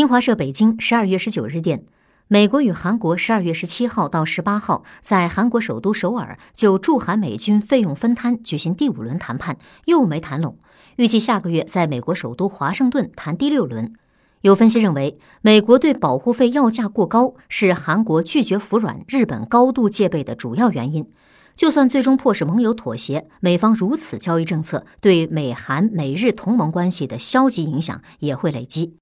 新华社北京十二月十九日电美国与韩国十二月十七号到十八号在韩国首都首尔就驻韩美军费用分摊举行第五轮谈判又没谈拢。预计下个月在美国首都华盛顿谈第六轮。有分析认为美国对保护费要价过高是韩国拒绝服软日本高度戒备的主要原因。就算最终迫使盟友妥协美方如此交易政策对美韩美日同盟关系的消极影响也会累积。